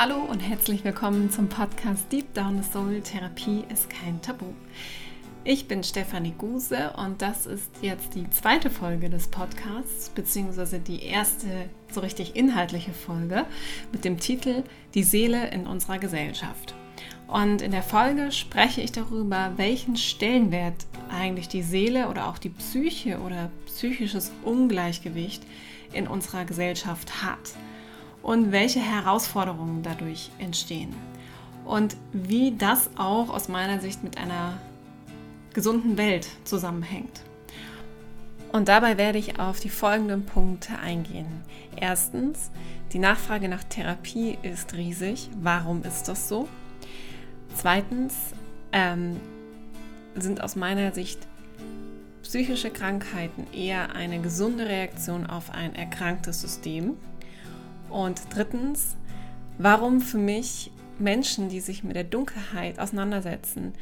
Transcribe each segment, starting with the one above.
Hallo und herzlich willkommen zum Podcast Deep Down the Soul Therapie ist kein Tabu. Ich bin Stefanie Guse und das ist jetzt die zweite Folge des Podcasts, beziehungsweise die erste so richtig inhaltliche Folge mit dem Titel Die Seele in unserer Gesellschaft. Und in der Folge spreche ich darüber, welchen Stellenwert eigentlich die Seele oder auch die Psyche oder psychisches Ungleichgewicht in unserer Gesellschaft hat und welche Herausforderungen dadurch entstehen. Und wie das auch aus meiner Sicht mit einer gesunden Welt zusammenhängt. Und dabei werde ich auf die folgenden Punkte eingehen. Erstens, die Nachfrage nach Therapie ist riesig. Warum ist das so? Zweitens, ähm, sind aus meiner Sicht psychische Krankheiten eher eine gesunde Reaktion auf ein erkranktes System. Und drittens, warum für mich Menschen, die sich mit der Dunkelheit auseinandersetzen,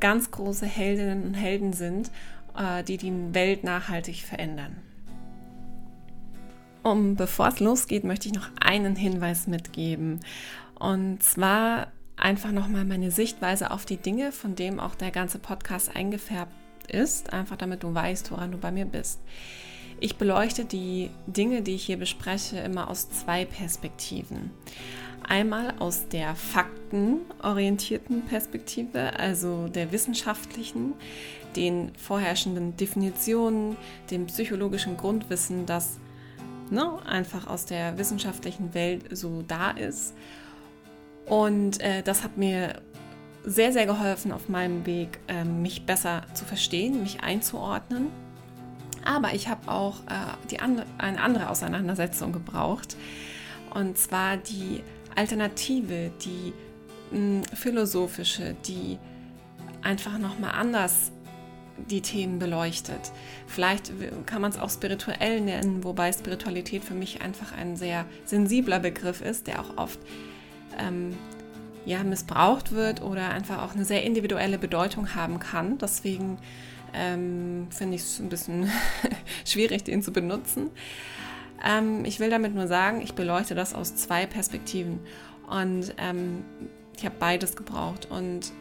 ganz große Heldinnen und Helden sind, äh, die die Welt nachhaltig verändern. Um bevor es losgeht, möchte ich noch einen Hinweis mitgeben. Und zwar einfach nochmal meine Sichtweise auf die Dinge, von dem auch der ganze Podcast eingefärbt ist, einfach damit du weißt, woran du bei mir bist. Ich beleuchte die Dinge, die ich hier bespreche, immer aus zwei Perspektiven. Einmal aus der faktenorientierten Perspektive, also der wissenschaftlichen, den vorherrschenden Definitionen, dem psychologischen Grundwissen, das ne, einfach aus der wissenschaftlichen Welt so da ist. Und äh, das hat mir sehr, sehr geholfen auf meinem Weg, äh, mich besser zu verstehen, mich einzuordnen aber ich habe auch äh, die andre, eine andere Auseinandersetzung gebraucht. Und zwar die Alternative, die mh, philosophische, die einfach nochmal anders die Themen beleuchtet. Vielleicht kann man es auch spirituell nennen, wobei Spiritualität für mich einfach ein sehr sensibler Begriff ist, der auch oft ähm, ja, missbraucht wird oder einfach auch eine sehr individuelle Bedeutung haben kann. Deswegen ähm, finde ich es ein bisschen schwierig, den zu benutzen. Ähm, ich will damit nur sagen, ich beleuchte das aus zwei Perspektiven und ähm, ich habe beides gebraucht und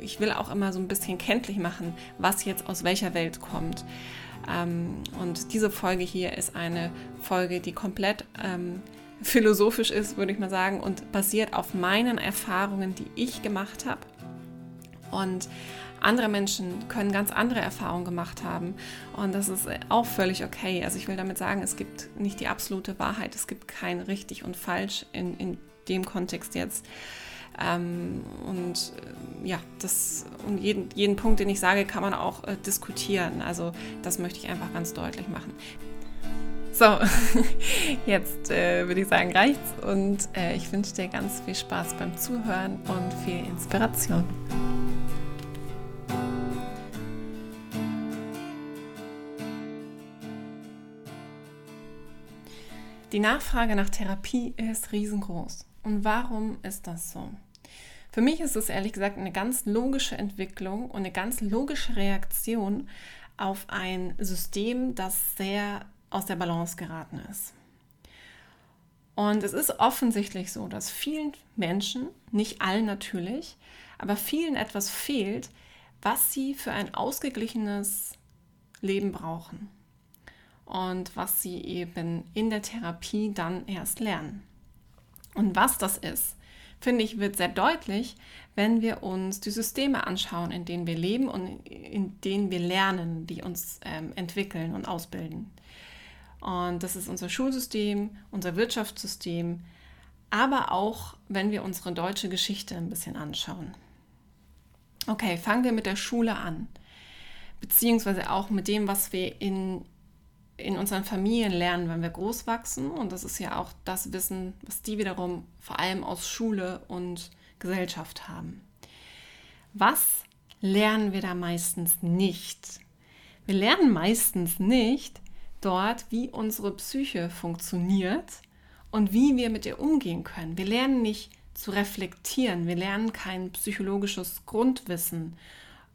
ich will auch immer so ein bisschen kenntlich machen, was jetzt aus welcher Welt kommt. Ähm, und diese Folge hier ist eine Folge, die komplett ähm, philosophisch ist, würde ich mal sagen, und basiert auf meinen Erfahrungen, die ich gemacht habe. Und andere Menschen können ganz andere Erfahrungen gemacht haben und das ist auch völlig okay. Also ich will damit sagen, es gibt nicht die absolute Wahrheit, es gibt kein richtig und falsch in, in dem Kontext jetzt. Ähm, und äh, ja, das und jeden, jeden Punkt, den ich sage, kann man auch äh, diskutieren. Also das möchte ich einfach ganz deutlich machen. So, jetzt äh, würde ich sagen, reicht's und äh, ich wünsche dir ganz viel Spaß beim Zuhören und viel Inspiration. Die Nachfrage nach Therapie ist riesengroß. Und warum ist das so? Für mich ist es ehrlich gesagt eine ganz logische Entwicklung und eine ganz logische Reaktion auf ein System, das sehr aus der Balance geraten ist. Und es ist offensichtlich so, dass vielen Menschen, nicht allen natürlich, aber vielen etwas fehlt, was sie für ein ausgeglichenes Leben brauchen und was sie eben in der Therapie dann erst lernen. Und was das ist, finde ich, wird sehr deutlich, wenn wir uns die Systeme anschauen, in denen wir leben und in denen wir lernen, die uns ähm, entwickeln und ausbilden. Und das ist unser Schulsystem, unser Wirtschaftssystem, aber auch, wenn wir unsere deutsche Geschichte ein bisschen anschauen. Okay, fangen wir mit der Schule an, beziehungsweise auch mit dem, was wir in in unseren Familien lernen, wenn wir groß wachsen. Und das ist ja auch das Wissen, was die wiederum vor allem aus Schule und Gesellschaft haben. Was lernen wir da meistens nicht? Wir lernen meistens nicht dort, wie unsere Psyche funktioniert und wie wir mit ihr umgehen können. Wir lernen nicht zu reflektieren. Wir lernen kein psychologisches Grundwissen,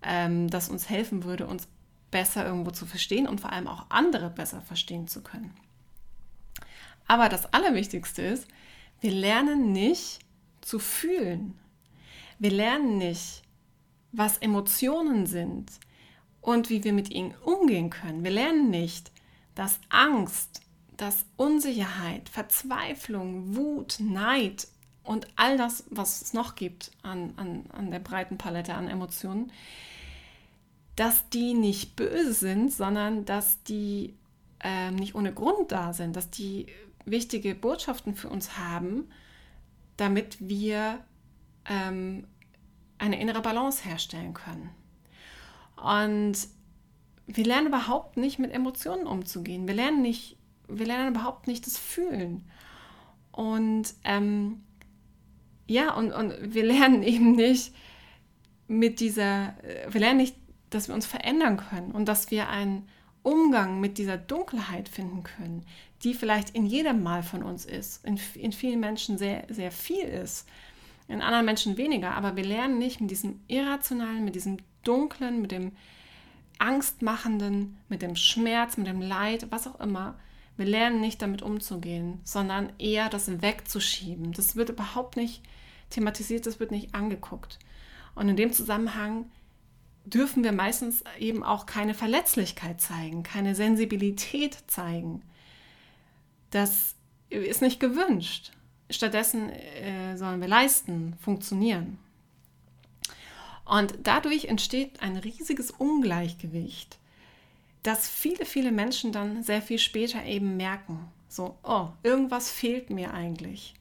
ähm, das uns helfen würde, uns besser irgendwo zu verstehen und vor allem auch andere besser verstehen zu können. Aber das Allerwichtigste ist, Wir lernen nicht zu fühlen. Wir lernen nicht, was Emotionen sind und wie wir mit ihnen umgehen können. Wir lernen nicht, dass Angst, dass Unsicherheit, Verzweiflung, Wut, Neid und all das, was es noch gibt an, an, an der breiten Palette an Emotionen, dass die nicht böse sind, sondern dass die äh, nicht ohne Grund da sind, dass die wichtige Botschaften für uns haben, damit wir ähm, eine innere Balance herstellen können. Und wir lernen überhaupt nicht mit Emotionen umzugehen. Wir lernen nicht, wir lernen überhaupt nicht das Fühlen. Und ähm, ja, und, und wir lernen eben nicht mit dieser, wir lernen nicht, dass wir uns verändern können und dass wir einen Umgang mit dieser Dunkelheit finden können, die vielleicht in jedem Mal von uns ist, in, in vielen Menschen sehr, sehr viel ist, in anderen Menschen weniger, aber wir lernen nicht mit diesem Irrationalen, mit diesem Dunklen, mit dem Angstmachenden, mit dem Schmerz, mit dem Leid, was auch immer. Wir lernen nicht damit umzugehen, sondern eher das wegzuschieben. Das wird überhaupt nicht thematisiert, das wird nicht angeguckt. Und in dem Zusammenhang dürfen wir meistens eben auch keine Verletzlichkeit zeigen, keine Sensibilität zeigen. Das ist nicht gewünscht. Stattdessen äh, sollen wir leisten, funktionieren. Und dadurch entsteht ein riesiges Ungleichgewicht, das viele, viele Menschen dann sehr viel später eben merken. So, oh, irgendwas fehlt mir eigentlich.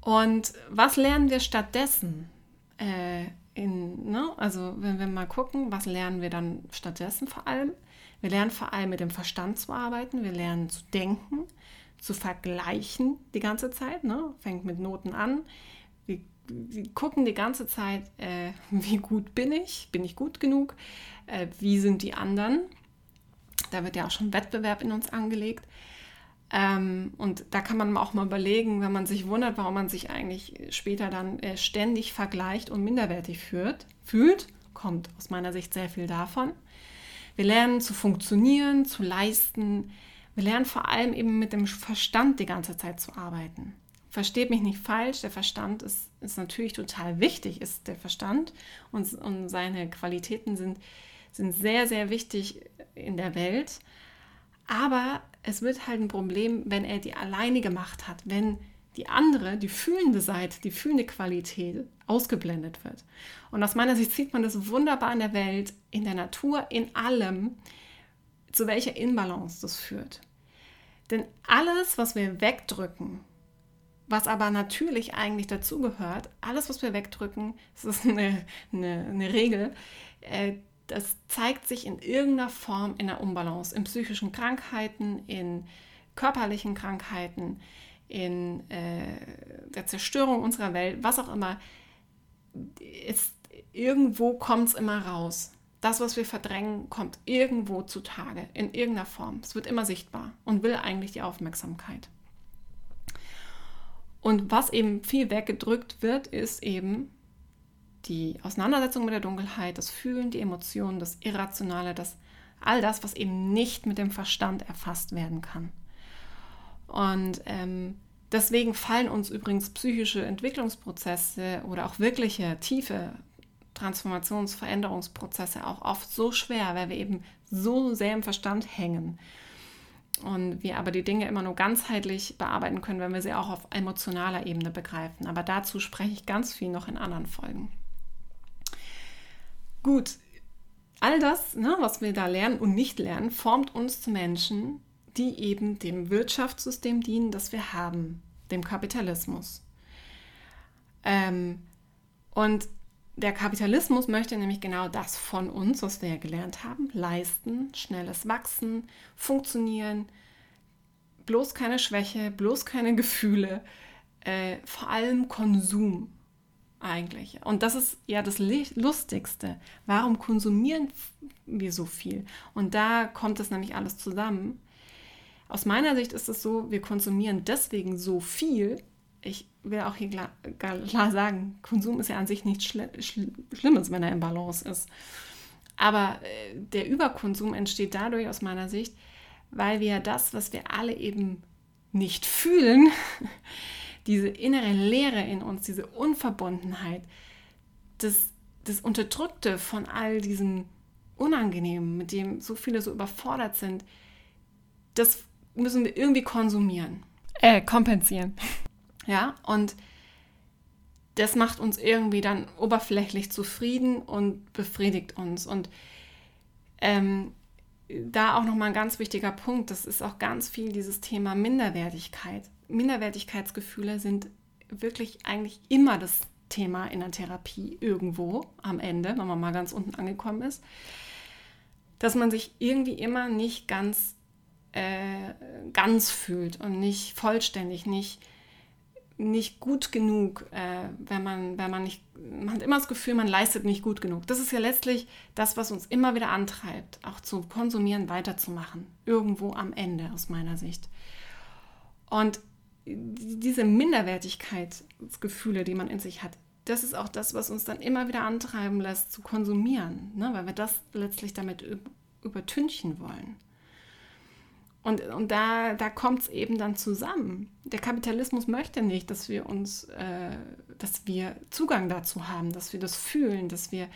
Und was lernen wir stattdessen? Äh, in, ne? Also wenn wir mal gucken, was lernen wir dann stattdessen vor allem? Wir lernen vor allem mit dem Verstand zu arbeiten, wir lernen zu denken, zu vergleichen die ganze Zeit, ne? fängt mit Noten an. Wir, wir gucken die ganze Zeit, äh, wie gut bin ich, bin ich gut genug, äh, wie sind die anderen. Da wird ja auch schon Wettbewerb in uns angelegt. Ähm, und da kann man auch mal überlegen, wenn man sich wundert, warum man sich eigentlich später dann äh, ständig vergleicht und minderwertig führt, fühlt, kommt aus meiner Sicht sehr viel davon. Wir lernen zu funktionieren, zu leisten. Wir lernen vor allem eben mit dem Verstand die ganze Zeit zu arbeiten. Versteht mich nicht falsch, der Verstand ist, ist natürlich total wichtig, ist der Verstand und, und seine Qualitäten sind, sind sehr, sehr wichtig in der Welt. Aber es wird halt ein Problem, wenn er die alleine gemacht hat, wenn die andere, die fühlende Seite, die fühlende Qualität ausgeblendet wird. Und aus meiner Sicht sieht man das wunderbar in der Welt, in der Natur, in allem, zu welcher Inbalance das führt. Denn alles, was wir wegdrücken, was aber natürlich eigentlich dazugehört, alles, was wir wegdrücken, das ist eine, eine, eine Regel, äh, das zeigt sich in irgendeiner Form in der Unbalance, in psychischen Krankheiten, in körperlichen Krankheiten, in äh, der Zerstörung unserer Welt, was auch immer. Ist, irgendwo kommt es immer raus. Das, was wir verdrängen, kommt irgendwo zutage, in irgendeiner Form. Es wird immer sichtbar und will eigentlich die Aufmerksamkeit. Und was eben viel weggedrückt wird, ist eben die Auseinandersetzung mit der Dunkelheit, das Fühlen, die Emotionen, das Irrationale, das all das, was eben nicht mit dem Verstand erfasst werden kann. Und ähm, deswegen fallen uns übrigens psychische Entwicklungsprozesse oder auch wirkliche tiefe Transformationsveränderungsprozesse auch oft so schwer, weil wir eben so sehr im Verstand hängen. Und wir aber die Dinge immer nur ganzheitlich bearbeiten können, wenn wir sie auch auf emotionaler Ebene begreifen. Aber dazu spreche ich ganz viel noch in anderen Folgen. Gut, all das, ne, was wir da lernen und nicht lernen, formt uns zu Menschen, die eben dem Wirtschaftssystem dienen, das wir haben, dem Kapitalismus. Ähm, und der Kapitalismus möchte nämlich genau das von uns, was wir ja gelernt haben, leisten, schnelles Wachsen, funktionieren, bloß keine Schwäche, bloß keine Gefühle, äh, vor allem Konsum eigentlich. Und das ist ja das Lustigste. Warum konsumieren wir so viel? Und da kommt das nämlich alles zusammen. Aus meiner Sicht ist es so, wir konsumieren deswegen so viel. Ich will auch hier klar, klar sagen, Konsum ist ja an sich nichts Schli Schli Schlimmes, wenn er im Balance ist. Aber äh, der Überkonsum entsteht dadurch aus meiner Sicht, weil wir das, was wir alle eben nicht fühlen, diese innere Leere in uns, diese Unverbundenheit, das, das Unterdrückte von all diesen Unangenehmen, mit dem so viele so überfordert sind, das müssen wir irgendwie konsumieren. Äh, kompensieren. Ja, und das macht uns irgendwie dann oberflächlich zufrieden und befriedigt uns. Und ähm, da auch nochmal ein ganz wichtiger Punkt, das ist auch ganz viel dieses Thema Minderwertigkeit. Minderwertigkeitsgefühle sind wirklich eigentlich immer das Thema in der Therapie irgendwo am Ende, wenn man mal ganz unten angekommen ist, dass man sich irgendwie immer nicht ganz, äh, ganz fühlt und nicht vollständig, nicht nicht gut genug, äh, wenn man, wenn man nicht, man hat immer das Gefühl, man leistet nicht gut genug. Das ist ja letztlich das, was uns immer wieder antreibt, auch zu konsumieren, weiterzumachen. Irgendwo am Ende, aus meiner Sicht. Und diese Minderwertigkeitsgefühle, die man in sich hat, das ist auch das, was uns dann immer wieder antreiben lässt, zu konsumieren, ne? weil wir das letztlich damit übertünchen wollen. Und, und da, da kommt es eben dann zusammen. Der Kapitalismus möchte nicht, dass wir uns, äh, dass wir Zugang dazu haben, dass wir das fühlen, dass wir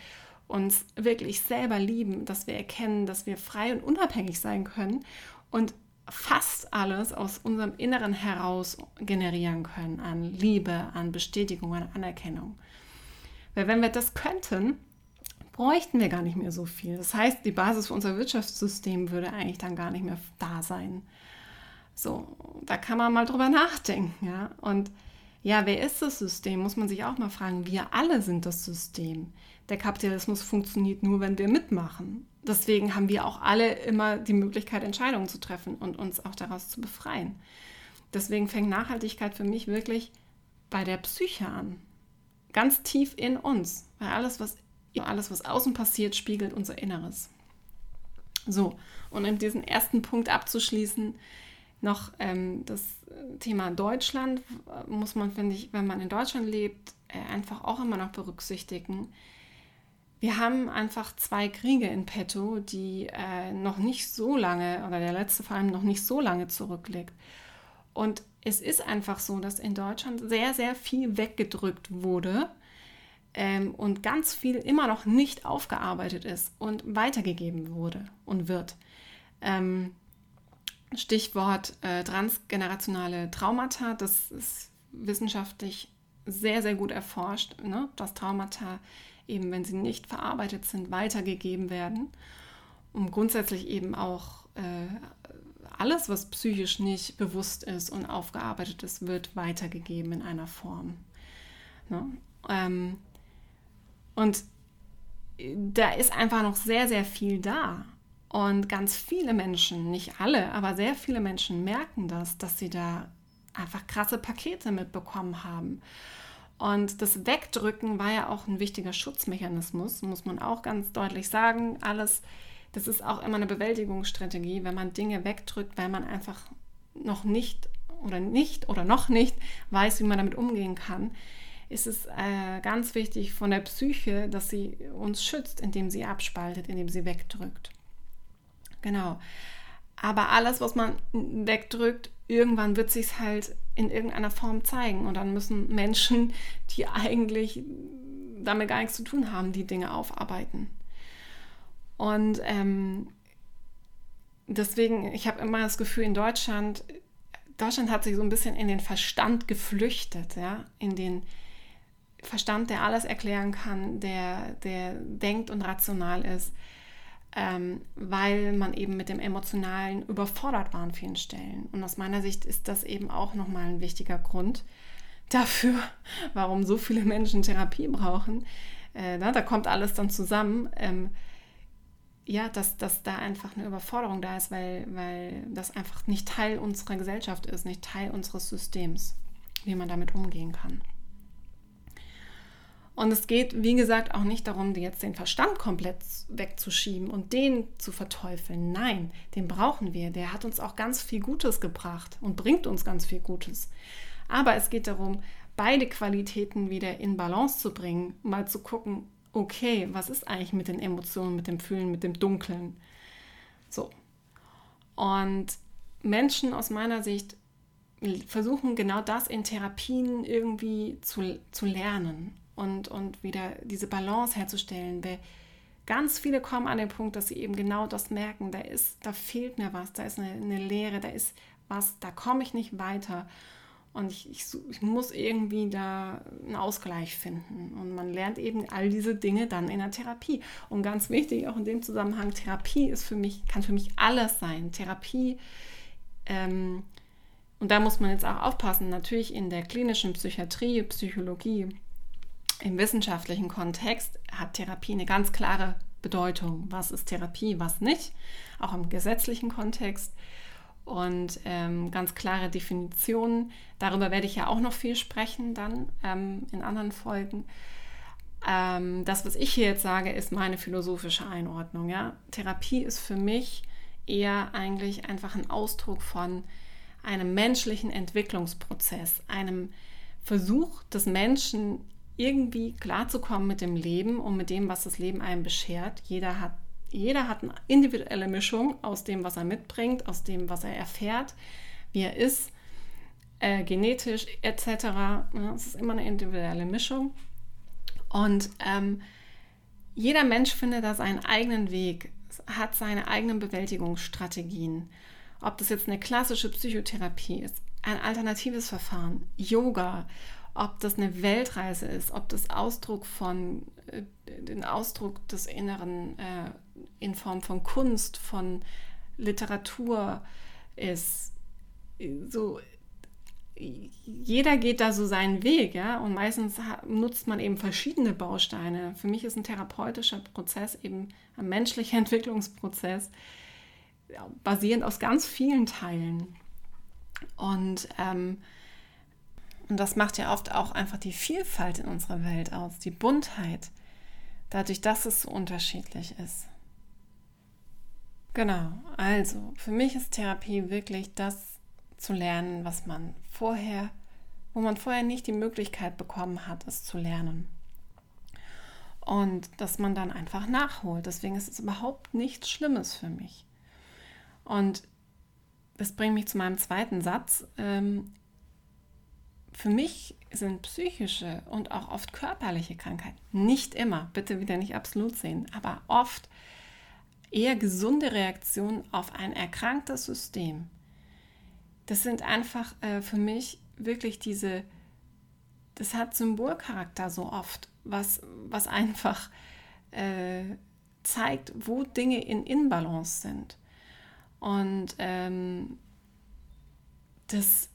uns wirklich selber lieben, dass wir erkennen, dass wir frei und unabhängig sein können und fast alles aus unserem Inneren heraus generieren können an Liebe, an Bestätigung, an Anerkennung. Weil wenn wir das könnten, bräuchten wir gar nicht mehr so viel. Das heißt, die Basis für unser Wirtschaftssystem würde eigentlich dann gar nicht mehr da sein. So, da kann man mal drüber nachdenken, ja. Und ja, wer ist das System? Muss man sich auch mal fragen. Wir alle sind das System. Der Kapitalismus funktioniert nur, wenn wir mitmachen. Deswegen haben wir auch alle immer die Möglichkeit, Entscheidungen zu treffen und uns auch daraus zu befreien. Deswegen fängt Nachhaltigkeit für mich wirklich bei der Psyche an. Ganz tief in uns. Weil alles, was alles, was außen passiert, spiegelt unser Inneres. So, und in diesen ersten Punkt abzuschließen, noch ähm, das Thema Deutschland muss man, finde ich, wenn man in Deutschland lebt, äh, einfach auch immer noch berücksichtigen. Wir haben einfach zwei Kriege in petto, die äh, noch nicht so lange, oder der letzte vor allem noch nicht so lange zurückliegt. Und es ist einfach so, dass in Deutschland sehr, sehr viel weggedrückt wurde ähm, und ganz viel immer noch nicht aufgearbeitet ist und weitergegeben wurde und wird. Ähm, Stichwort äh, transgenerationale Traumata, das ist wissenschaftlich sehr, sehr gut erforscht, ne? dass Traumata eben, wenn sie nicht verarbeitet sind, weitergegeben werden. Und grundsätzlich eben auch äh, alles, was psychisch nicht bewusst ist und aufgearbeitet ist, wird weitergegeben in einer Form. Ne? Ähm, und da ist einfach noch sehr, sehr viel da. Und ganz viele Menschen, nicht alle, aber sehr viele Menschen merken das, dass sie da einfach krasse Pakete mitbekommen haben. Und das Wegdrücken war ja auch ein wichtiger Schutzmechanismus, muss man auch ganz deutlich sagen. Alles, das ist auch immer eine Bewältigungsstrategie, wenn man Dinge wegdrückt, weil man einfach noch nicht oder nicht oder noch nicht weiß, wie man damit umgehen kann ist es äh, ganz wichtig von der Psyche, dass sie uns schützt, indem sie abspaltet, indem sie wegdrückt. Genau. Aber alles, was man wegdrückt, irgendwann wird sich halt in irgendeiner Form zeigen. Und dann müssen Menschen, die eigentlich damit gar nichts zu tun haben, die Dinge aufarbeiten. Und ähm, deswegen, ich habe immer das Gefühl, in Deutschland, Deutschland hat sich so ein bisschen in den Verstand geflüchtet, ja, in den Verstand, der alles erklären kann, der, der denkt und rational ist, ähm, weil man eben mit dem Emotionalen überfordert war an vielen Stellen. Und aus meiner Sicht ist das eben auch nochmal ein wichtiger Grund dafür, warum so viele Menschen Therapie brauchen. Äh, na, da kommt alles dann zusammen. Ähm, ja, dass, dass da einfach eine Überforderung da ist, weil, weil das einfach nicht Teil unserer Gesellschaft ist, nicht Teil unseres Systems, wie man damit umgehen kann. Und es geht, wie gesagt, auch nicht darum, jetzt den Verstand komplett wegzuschieben und den zu verteufeln. Nein, den brauchen wir. Der hat uns auch ganz viel Gutes gebracht und bringt uns ganz viel Gutes. Aber es geht darum, beide Qualitäten wieder in Balance zu bringen, mal zu gucken, okay, was ist eigentlich mit den Emotionen, mit dem Fühlen, mit dem Dunkeln? So. Und Menschen aus meiner Sicht versuchen genau das in Therapien irgendwie zu, zu lernen und, und wieder diese Balance herzustellen. Weil ganz viele kommen an den Punkt, dass sie eben genau das merken, da ist, da fehlt mir was, da ist eine, eine Leere, da ist was, da komme ich nicht weiter. Und ich, ich, ich, muss irgendwie da einen Ausgleich finden. Und man lernt eben all diese Dinge dann in der Therapie. Und ganz wichtig, auch in dem Zusammenhang, Therapie ist für mich, kann für mich alles sein. Therapie, ähm, und da muss man jetzt auch aufpassen, natürlich in der klinischen Psychiatrie, Psychologie, im wissenschaftlichen Kontext hat Therapie eine ganz klare Bedeutung. Was ist Therapie, was nicht? Auch im gesetzlichen Kontext und ähm, ganz klare Definitionen. Darüber werde ich ja auch noch viel sprechen dann ähm, in anderen Folgen. Ähm, das, was ich hier jetzt sage, ist meine philosophische Einordnung. Ja? Therapie ist für mich eher eigentlich einfach ein Ausdruck von einem menschlichen Entwicklungsprozess, einem Versuch des Menschen irgendwie klarzukommen mit dem Leben und mit dem, was das Leben einem beschert. Jeder hat jeder hat eine individuelle Mischung aus dem, was er mitbringt, aus dem, was er erfährt, wie er ist, äh, genetisch etc. Ja, es ist immer eine individuelle Mischung. Und ähm, jeder Mensch findet da seinen eigenen Weg, hat seine eigenen Bewältigungsstrategien. Ob das jetzt eine klassische Psychotherapie ist, ein alternatives Verfahren, Yoga, ob das eine Weltreise ist, ob das Ausdruck von äh, den Ausdruck des Inneren äh, in Form von Kunst, von Literatur ist. So, jeder geht da so seinen Weg, ja, und meistens nutzt man eben verschiedene Bausteine. Für mich ist ein therapeutischer Prozess eben ein menschlicher Entwicklungsprozess, basierend aus ganz vielen Teilen. Und ähm, und das macht ja oft auch einfach die Vielfalt in unserer Welt aus, die Buntheit, dadurch, dass es so unterschiedlich ist. Genau, also für mich ist Therapie wirklich das zu lernen, was man vorher, wo man vorher nicht die Möglichkeit bekommen hat, es zu lernen. Und dass man dann einfach nachholt. Deswegen ist es überhaupt nichts Schlimmes für mich. Und das bringt mich zu meinem zweiten Satz. Ähm, für mich sind psychische und auch oft körperliche Krankheiten nicht immer, bitte wieder nicht absolut sehen, aber oft eher gesunde Reaktionen auf ein erkranktes System. Das sind einfach äh, für mich wirklich diese, das hat Symbolcharakter so oft, was, was einfach äh, zeigt, wo Dinge in Inbalance sind. Und ähm, das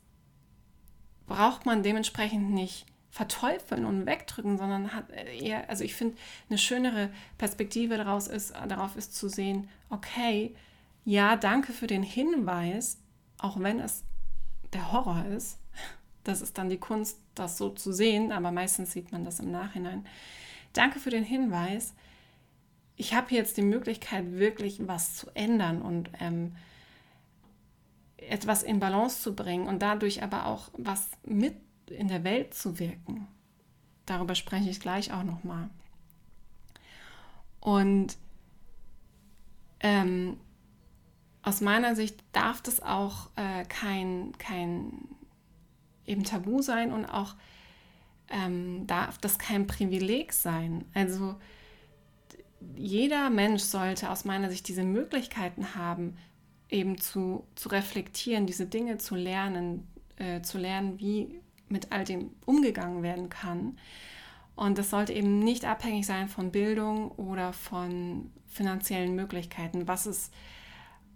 braucht man dementsprechend nicht verteufeln und wegdrücken, sondern hat eher, also ich finde, eine schönere Perspektive daraus ist, darauf ist zu sehen, okay, ja, danke für den Hinweis, auch wenn es der Horror ist. Das ist dann die Kunst, das so zu sehen, aber meistens sieht man das im Nachhinein. Danke für den Hinweis. Ich habe jetzt die Möglichkeit, wirklich was zu ändern und ähm, etwas in Balance zu bringen und dadurch aber auch was mit in der Welt zu wirken. Darüber spreche ich gleich auch nochmal. Und ähm, aus meiner Sicht darf das auch äh, kein, kein eben Tabu sein und auch ähm, darf das kein Privileg sein. Also jeder Mensch sollte aus meiner Sicht diese Möglichkeiten haben, eben zu, zu reflektieren, diese Dinge zu lernen, äh, zu lernen, wie mit all dem umgegangen werden kann. Und das sollte eben nicht abhängig sein von Bildung oder von finanziellen Möglichkeiten, was es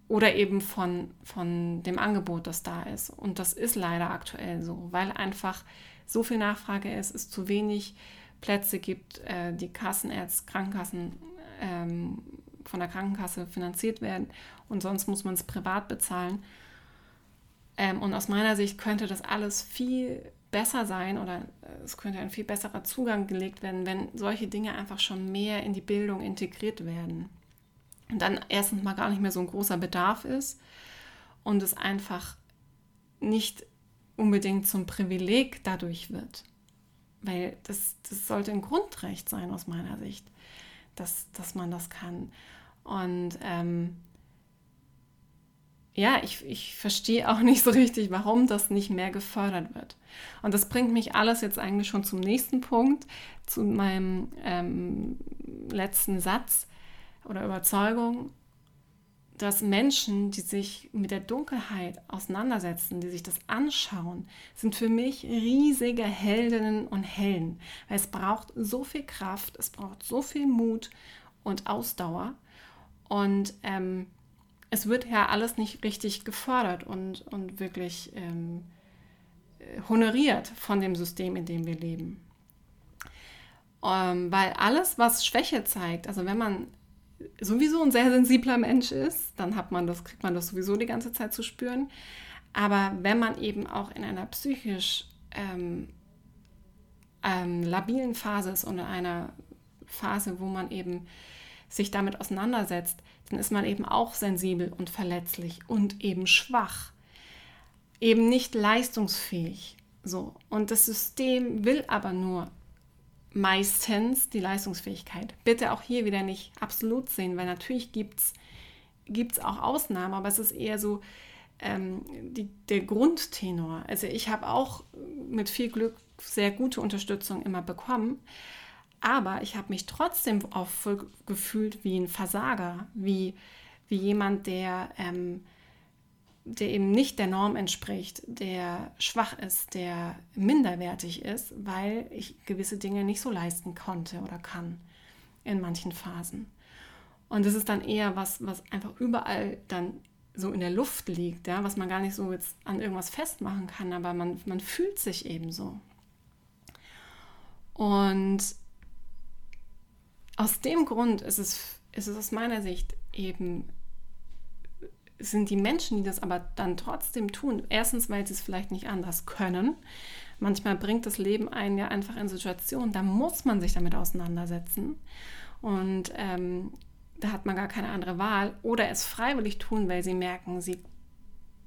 oder eben von, von dem Angebot, das da ist. Und das ist leider aktuell so, weil einfach so viel Nachfrage ist, es zu wenig Plätze gibt, äh, die Kassenärzte, Krankenkassen ähm, von der Krankenkasse finanziert werden und sonst muss man es privat bezahlen. Ähm, und aus meiner Sicht könnte das alles viel besser sein oder äh, es könnte ein viel besserer Zugang gelegt werden, wenn solche Dinge einfach schon mehr in die Bildung integriert werden. Und dann erstens mal gar nicht mehr so ein großer Bedarf ist und es einfach nicht unbedingt zum Privileg dadurch wird. Weil das, das sollte ein Grundrecht sein aus meiner Sicht, dass, dass man das kann. Und ähm, ja, ich, ich verstehe auch nicht so richtig, warum das nicht mehr gefördert wird. Und das bringt mich alles jetzt eigentlich schon zum nächsten Punkt, zu meinem ähm, letzten Satz oder Überzeugung, dass Menschen, die sich mit der Dunkelheit auseinandersetzen, die sich das anschauen, sind für mich riesige Heldinnen und Helden. Weil es braucht so viel Kraft, es braucht so viel Mut und Ausdauer. Und ähm, es wird ja alles nicht richtig gefördert und, und wirklich ähm, honoriert von dem System, in dem wir leben. Ähm, weil alles, was Schwäche zeigt, also wenn man sowieso ein sehr sensibler Mensch ist, dann hat man das, kriegt man das sowieso die ganze Zeit zu spüren. Aber wenn man eben auch in einer psychisch ähm, ähm, labilen Phase ist und in einer Phase, wo man eben sich damit auseinandersetzt, dann ist man eben auch sensibel und verletzlich und eben schwach, eben nicht leistungsfähig. So. Und das System will aber nur meistens die Leistungsfähigkeit. Bitte auch hier wieder nicht absolut sehen, weil natürlich gibt es auch Ausnahmen, aber es ist eher so ähm, die, der Grundtenor. Also ich habe auch mit viel Glück sehr gute Unterstützung immer bekommen. Aber ich habe mich trotzdem auch gefühlt wie ein Versager, wie, wie jemand, der, ähm, der eben nicht der Norm entspricht, der schwach ist, der minderwertig ist, weil ich gewisse Dinge nicht so leisten konnte oder kann in manchen Phasen. Und das ist dann eher was, was einfach überall dann so in der Luft liegt, ja, was man gar nicht so jetzt an irgendwas festmachen kann, aber man, man fühlt sich eben so. Und aus dem Grund ist es, ist es aus meiner Sicht eben, sind die Menschen, die das aber dann trotzdem tun, erstens, weil sie es vielleicht nicht anders können. Manchmal bringt das Leben einen ja einfach in Situationen, da muss man sich damit auseinandersetzen. Und ähm, da hat man gar keine andere Wahl. Oder es freiwillig tun, weil sie merken, sie,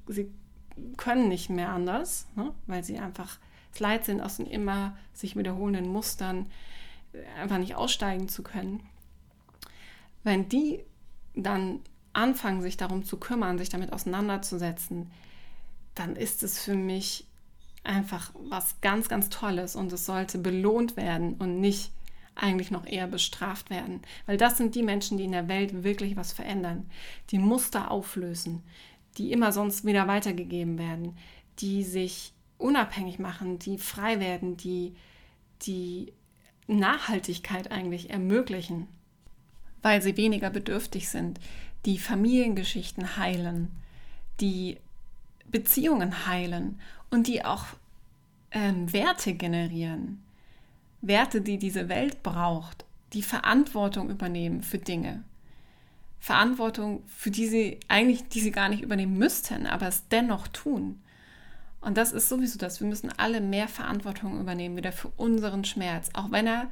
sie können nicht mehr anders, ne? weil sie einfach es leid sind aus den immer sich wiederholenden Mustern, einfach nicht aussteigen zu können, wenn die dann anfangen, sich darum zu kümmern, sich damit auseinanderzusetzen, dann ist es für mich einfach was ganz, ganz Tolles und es sollte belohnt werden und nicht eigentlich noch eher bestraft werden. Weil das sind die Menschen, die in der Welt wirklich was verändern, die Muster auflösen, die immer sonst wieder weitergegeben werden, die sich unabhängig machen, die frei werden, die, die Nachhaltigkeit eigentlich ermöglichen, weil sie weniger bedürftig sind, die Familiengeschichten heilen, die Beziehungen heilen und die auch ähm, Werte generieren. Werte, die diese Welt braucht, die Verantwortung übernehmen für Dinge. Verantwortung, für die sie eigentlich, die sie gar nicht übernehmen müssten, aber es dennoch tun. Und das ist sowieso das. Wir müssen alle mehr Verantwortung übernehmen, wieder für unseren Schmerz. Auch wenn er,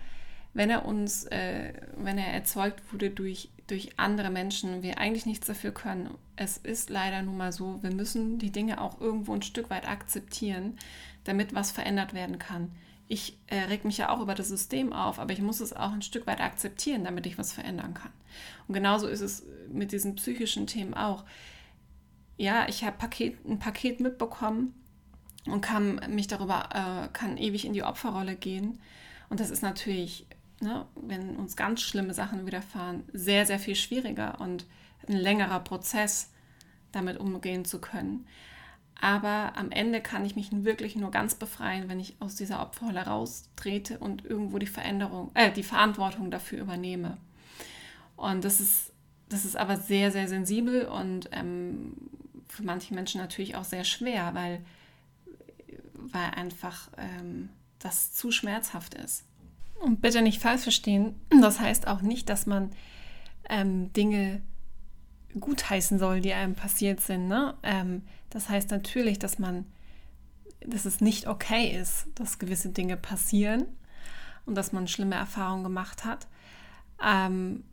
wenn er uns, äh, wenn er erzeugt wurde durch, durch andere Menschen, wir eigentlich nichts dafür können. Es ist leider nun mal so, wir müssen die Dinge auch irgendwo ein Stück weit akzeptieren, damit was verändert werden kann. Ich äh, reg mich ja auch über das System auf, aber ich muss es auch ein Stück weit akzeptieren, damit ich was verändern kann. Und genauso ist es mit diesen psychischen Themen auch. Ja, ich habe Paket, ein Paket mitbekommen, und kann mich darüber, äh, kann ewig in die Opferrolle gehen. Und das ist natürlich, ne, wenn uns ganz schlimme Sachen widerfahren, sehr, sehr viel schwieriger und ein längerer Prozess, damit umgehen zu können. Aber am Ende kann ich mich wirklich nur ganz befreien, wenn ich aus dieser Opferrolle raustrete und irgendwo die Veränderung, äh, die Verantwortung dafür übernehme. Und das ist, das ist aber sehr, sehr sensibel und ähm, für manche Menschen natürlich auch sehr schwer, weil weil einfach ähm, das zu schmerzhaft ist. Und bitte nicht falsch verstehen, das heißt auch nicht, dass man ähm, Dinge gutheißen soll, die einem passiert sind. Ne? Ähm, das heißt natürlich, dass man, dass es nicht okay ist, dass gewisse Dinge passieren und dass man schlimme Erfahrungen gemacht hat. Ähm,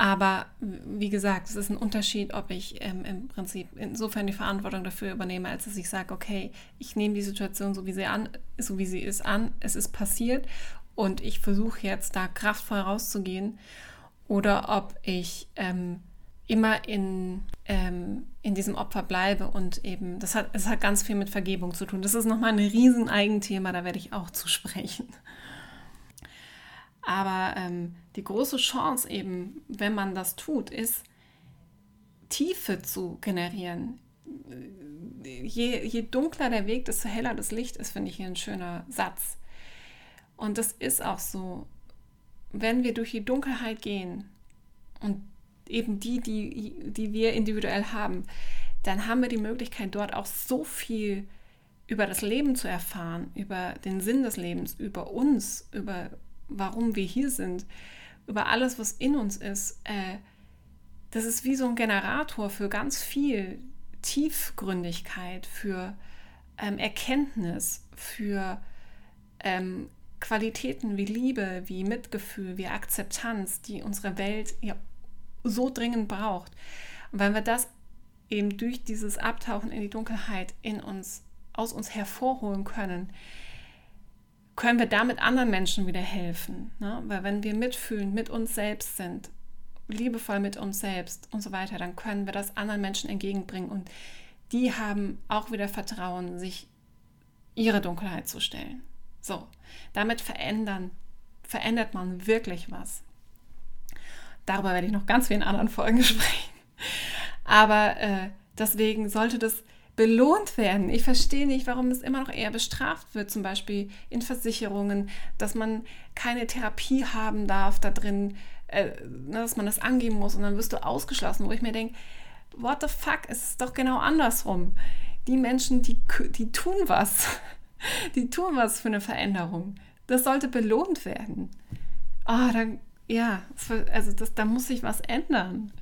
aber wie gesagt, es ist ein Unterschied, ob ich ähm, im Prinzip insofern die Verantwortung dafür übernehme, als dass ich sage, okay, ich nehme die Situation so wie sie an, so wie sie ist an, es ist passiert und ich versuche jetzt da kraftvoll rauszugehen, oder ob ich ähm, immer in, ähm, in diesem Opfer bleibe und eben, das hat, es hat ganz viel mit Vergebung zu tun. Das ist nochmal ein riesen Eigenthema, da werde ich auch zu sprechen. Aber ähm, die große Chance eben, wenn man das tut, ist, Tiefe zu generieren. Je, je dunkler der Weg, desto heller das Licht ist, finde ich ein schöner Satz. Und das ist auch so. Wenn wir durch die Dunkelheit gehen und eben die, die, die wir individuell haben, dann haben wir die Möglichkeit, dort auch so viel über das Leben zu erfahren, über den Sinn des Lebens, über uns, über warum wir hier sind, über alles, was in uns ist. Äh, das ist wie so ein Generator für ganz viel Tiefgründigkeit, für ähm, Erkenntnis, für ähm, Qualitäten wie Liebe, wie Mitgefühl, wie Akzeptanz, die unsere Welt ja so dringend braucht. Und wenn wir das eben durch dieses Abtauchen in die Dunkelheit in uns, aus uns hervorholen können, können wir damit anderen Menschen wieder helfen. Ne? Weil wenn wir mitfühlen, mit uns selbst sind, liebevoll mit uns selbst und so weiter, dann können wir das anderen Menschen entgegenbringen und die haben auch wieder Vertrauen, sich ihre Dunkelheit zu stellen. So, damit verändern, verändert man wirklich was. Darüber werde ich noch ganz viel in anderen Folgen sprechen. Aber äh, deswegen sollte das belohnt werden. Ich verstehe nicht, warum es immer noch eher bestraft wird, zum Beispiel in Versicherungen, dass man keine Therapie haben darf da drin, äh, ne, dass man das angeben muss und dann wirst du ausgeschlossen, wo ich mir denke, what the fuck, es ist doch genau andersrum. Die Menschen, die, die tun was, die tun was für eine Veränderung. Das sollte belohnt werden. Ah, oh, dann ja, also das, da muss sich was ändern.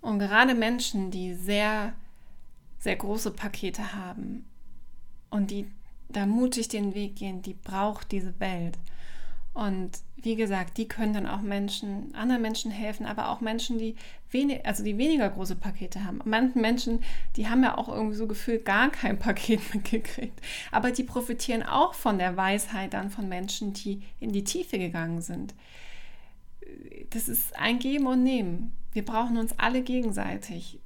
Und gerade Menschen, die sehr, sehr große Pakete haben und die da mutig den Weg gehen, die braucht diese Welt. Und wie gesagt, die können dann auch Menschen, anderen Menschen helfen, aber auch Menschen, die wenig, also die weniger große Pakete haben. Manche Menschen, die haben ja auch irgendwie so gefühlt gar kein Paket mitgekriegt. Aber die profitieren auch von der Weisheit dann von Menschen, die in die Tiefe gegangen sind. Das ist ein Geben und Nehmen. Wir brauchen uns alle gegenseitig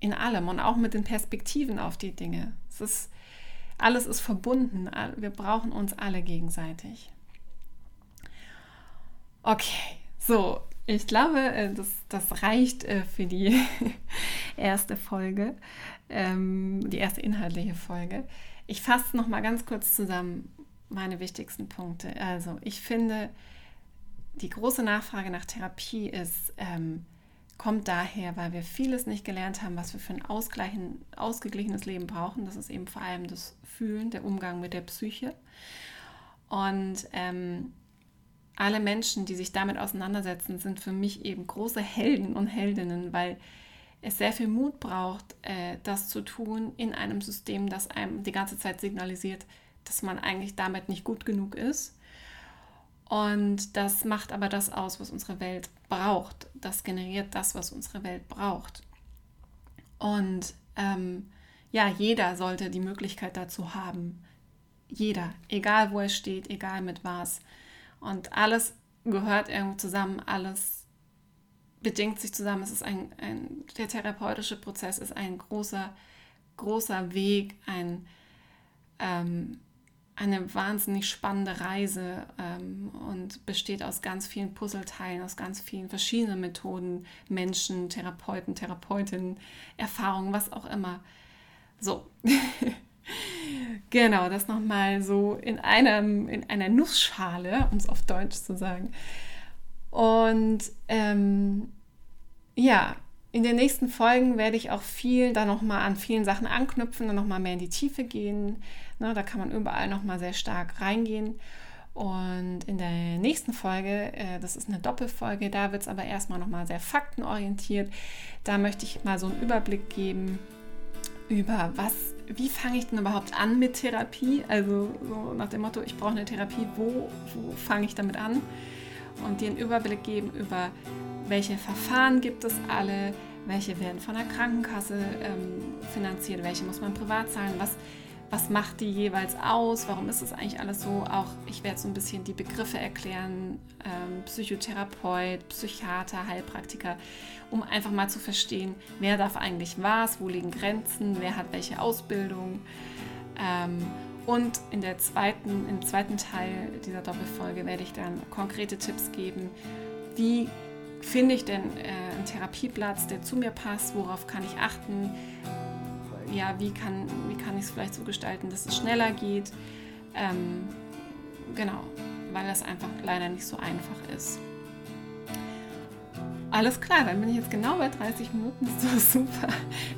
in allem und auch mit den Perspektiven auf die Dinge. Es ist, alles ist verbunden. Wir brauchen uns alle gegenseitig. Okay, so, ich glaube, äh, das, das reicht äh, für die erste Folge, ähm, die erste inhaltliche Folge. Ich fasse noch mal ganz kurz zusammen meine wichtigsten Punkte. Also, ich finde, die große Nachfrage nach Therapie ist, ähm, kommt daher, weil wir vieles nicht gelernt haben, was wir für ein ausgeglichenes Leben brauchen. Das ist eben vor allem das Fühlen, der Umgang mit der Psyche. Und ähm, alle Menschen, die sich damit auseinandersetzen, sind für mich eben große Helden und Heldinnen, weil es sehr viel Mut braucht, äh, das zu tun in einem System, das einem die ganze Zeit signalisiert, dass man eigentlich damit nicht gut genug ist. Und das macht aber das aus, was unsere Welt braucht. Das generiert das, was unsere Welt braucht. Und ähm, ja, jeder sollte die Möglichkeit dazu haben. Jeder, egal wo er steht, egal mit was. Und alles gehört irgendwo zusammen, alles bedingt sich zusammen. Es ist ein, ein der therapeutische Prozess ist ein großer, großer Weg, ein, ähm, eine wahnsinnig spannende Reise ähm, und besteht aus ganz vielen Puzzleteilen, aus ganz vielen verschiedenen Methoden, Menschen, Therapeuten, Therapeutinnen, Erfahrungen, was auch immer. So. Genau, das nochmal so in, einem, in einer Nussschale, um es auf Deutsch zu sagen. Und ähm, ja, in den nächsten Folgen werde ich auch viel da nochmal an vielen Sachen anknüpfen und nochmal mehr in die Tiefe gehen. Ne, da kann man überall nochmal sehr stark reingehen. Und in der nächsten Folge, äh, das ist eine Doppelfolge, da wird es aber erstmal nochmal sehr faktenorientiert. Da möchte ich mal so einen Überblick geben über was wie fange ich denn überhaupt an mit Therapie? Also so nach dem Motto, ich brauche eine Therapie, wo, wo fange ich damit an? Und dir einen Überblick geben über, welche Verfahren gibt es alle, welche werden von der Krankenkasse ähm, finanziert, welche muss man privat zahlen, was, was macht die jeweils aus, warum ist es eigentlich alles so. Auch ich werde so ein bisschen die Begriffe erklären, ähm, Psychotherapeut, Psychiater, Heilpraktiker, um einfach mal zu verstehen, wer darf eigentlich was, wo liegen Grenzen, wer hat welche Ausbildung. Ähm, und in der zweiten, im zweiten Teil dieser Doppelfolge werde ich dann konkrete Tipps geben, wie finde ich denn äh, einen Therapieplatz, der zu mir passt, worauf kann ich achten, ja, wie kann, wie kann ich es vielleicht so gestalten, dass es schneller geht. Ähm, genau, weil das einfach leider nicht so einfach ist. Alles klar, dann bin ich jetzt genau bei 30 Minuten. So super.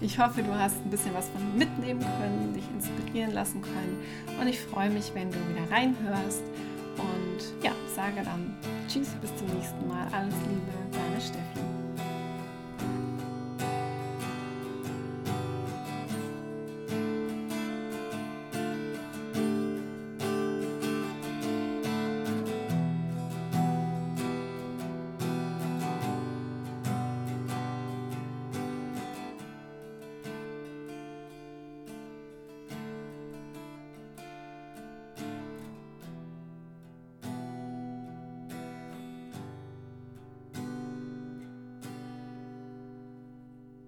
Ich hoffe, du hast ein bisschen was von mitnehmen können, dich inspirieren lassen können. Und ich freue mich, wenn du wieder reinhörst. Und ja, sage dann Tschüss, bis zum nächsten Mal. Alles Liebe, deine Steffi.